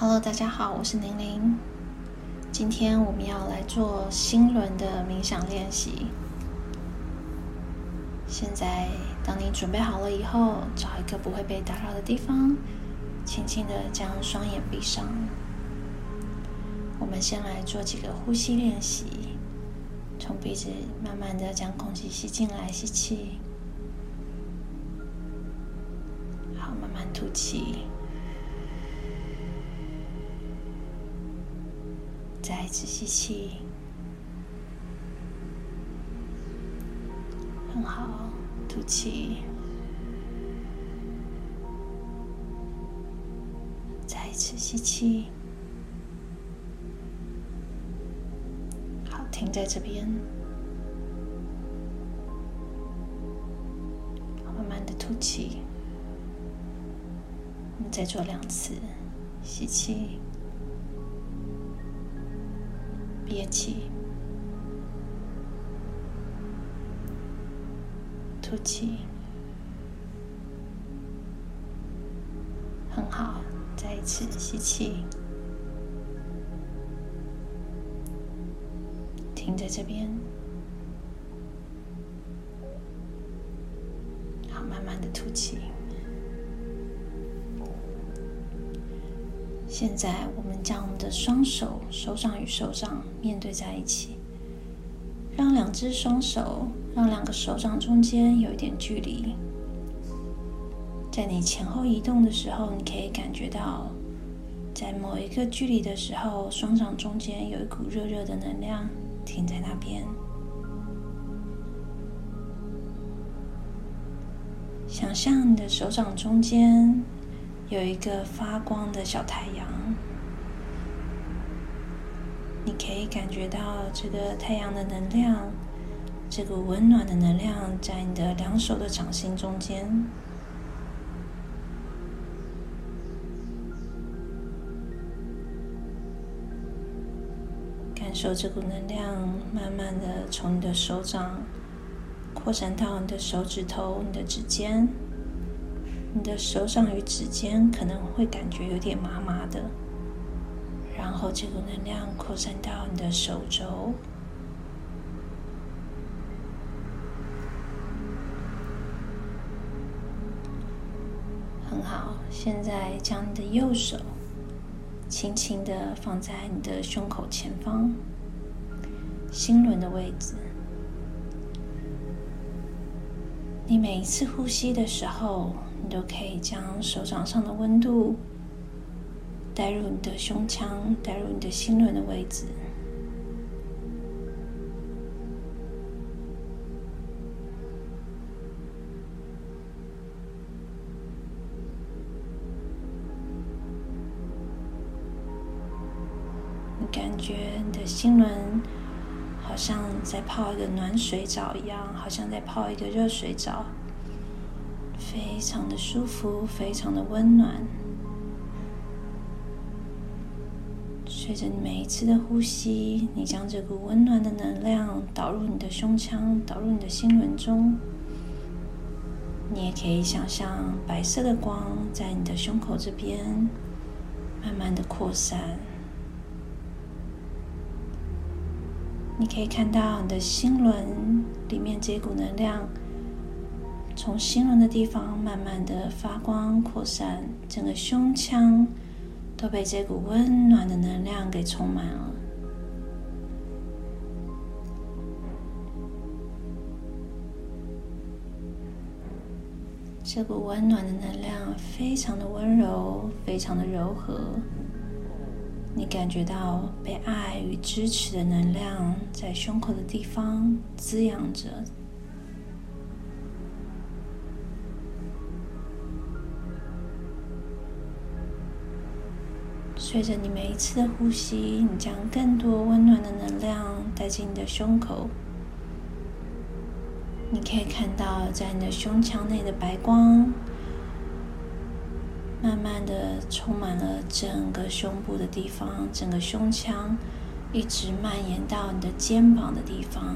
Hello，大家好，我是玲玲。今天我们要来做心轮的冥想练习。现在，当你准备好了以后，找一个不会被打扰的地方，轻轻的将双眼闭上。我们先来做几个呼吸练习，从鼻子慢慢的将空气吸进来，吸气，好，慢慢吐气。再一次吸气，很好，吐气，再一次吸气，好，停在这边，慢慢的吐气，我们再做两次，吸气。憋气，吐气，很好。再一次吸气，停在这边，好，慢慢的吐气。现在，我们将我们的双手手掌与手掌面对在一起，让两只双手，让两个手掌中间有一点距离。在你前后移动的时候，你可以感觉到，在某一个距离的时候，双掌中间有一股热热的能量停在那边。想象你的手掌中间。有一个发光的小太阳，你可以感觉到这个太阳的能量，这股温暖的能量在你的两手的掌心中间，感受这股能量慢慢的从你的手掌扩展到你的手指头、你的指尖。你的手掌与指尖可能会感觉有点麻麻的，然后这股能量扩散到你的手肘，很好。现在将你的右手轻轻的放在你的胸口前方，心轮的位置。你每一次呼吸的时候。你都可以将手掌上的温度带入你的胸腔，带入你的心轮的位置。你感觉你的心轮好像在泡一个暖水澡一样，好像在泡一个热水澡。非常的舒服，非常的温暖。随着你每一次的呼吸，你将这股温暖的能量导入你的胸腔，导入你的心轮中。你也可以想象白色的光在你的胸口这边慢慢的扩散。你可以看到你的心轮里面这股能量。从心轮的地方慢慢的发光扩散，整个胸腔都被这股温暖的能量给充满了。这股温暖的能量非常的温柔，非常的柔和。你感觉到被爱与支持的能量在胸口的地方滋养着。随着你每一次的呼吸，你将更多温暖的能量带进你的胸口。你可以看到，在你的胸腔内的白光，慢慢的充满了整个胸部的地方，整个胸腔一直蔓延到你的肩膀的地方。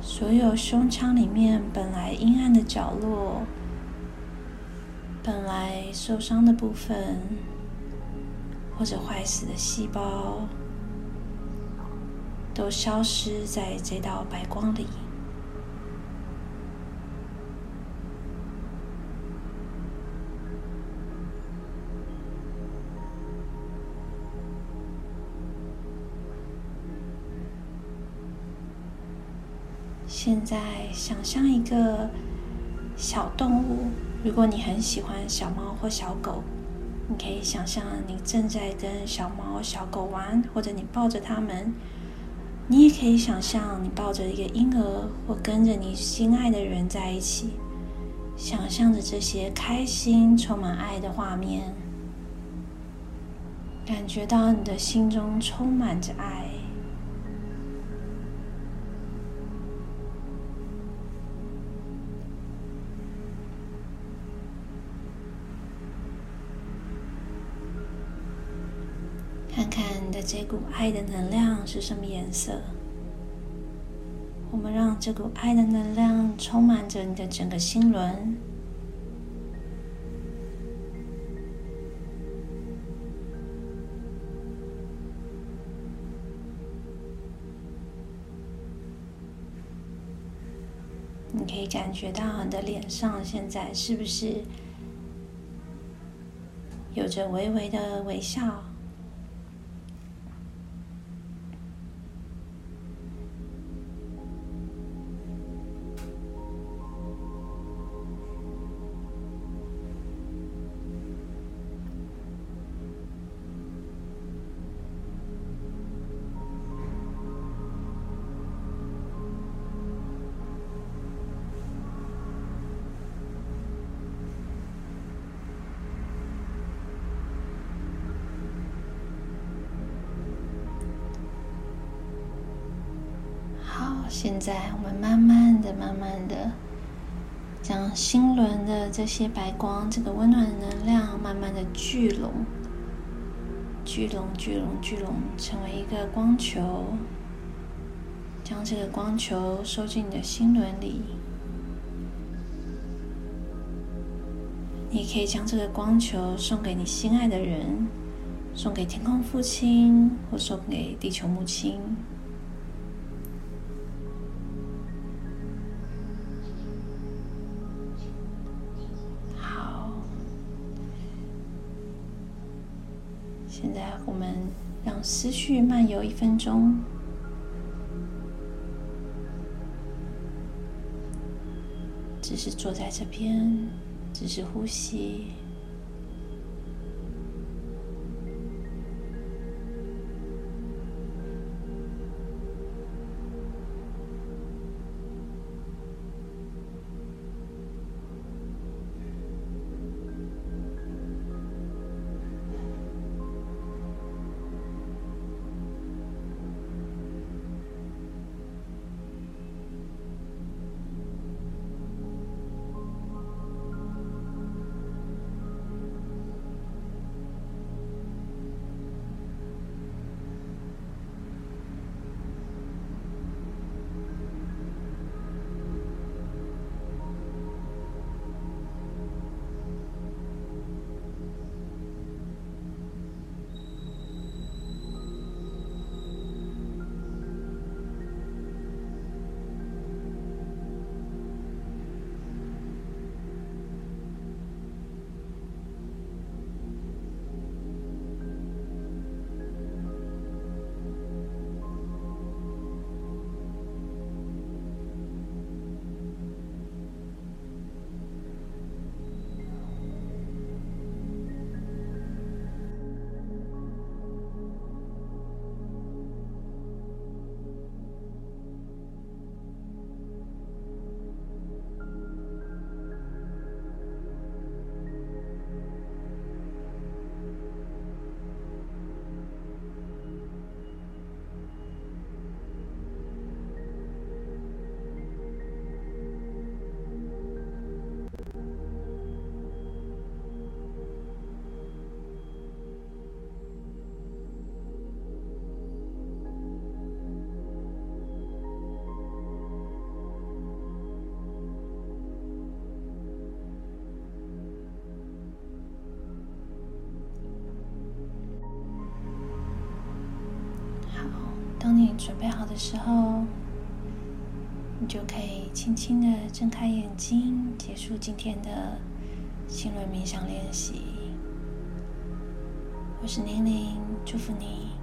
所有胸腔里面本来阴暗的角落。本来受伤的部分，或者坏死的细胞，都消失在这道白光里。现在想象一个小动物，如果你很喜欢小猫或小狗，你可以想象你正在跟小猫、小狗玩，或者你抱着它们。你也可以想象你抱着一个婴儿，或跟着你心爱的人在一起，想象着这些开心、充满爱的画面，感觉到你的心中充满着爱。看看你的这股爱的能量是什么颜色？我们让这股爱的能量充满着你的整个心轮。你可以感觉到你的脸上现在是不是有着微微的微笑？现在，我们慢慢的、慢慢的，将心轮的这些白光、这个温暖的能量，慢慢的聚拢、聚拢、聚拢、聚拢，成为一个光球。将这个光球收进你的心轮里。你可以将这个光球送给你心爱的人，送给天空父亲，或送给地球母亲。现在我们让思绪漫游一分钟，只是坐在这边，只是呼吸。准备好的时候，你就可以轻轻的睁开眼睛，结束今天的心轮冥想练习。我是宁宁，祝福你。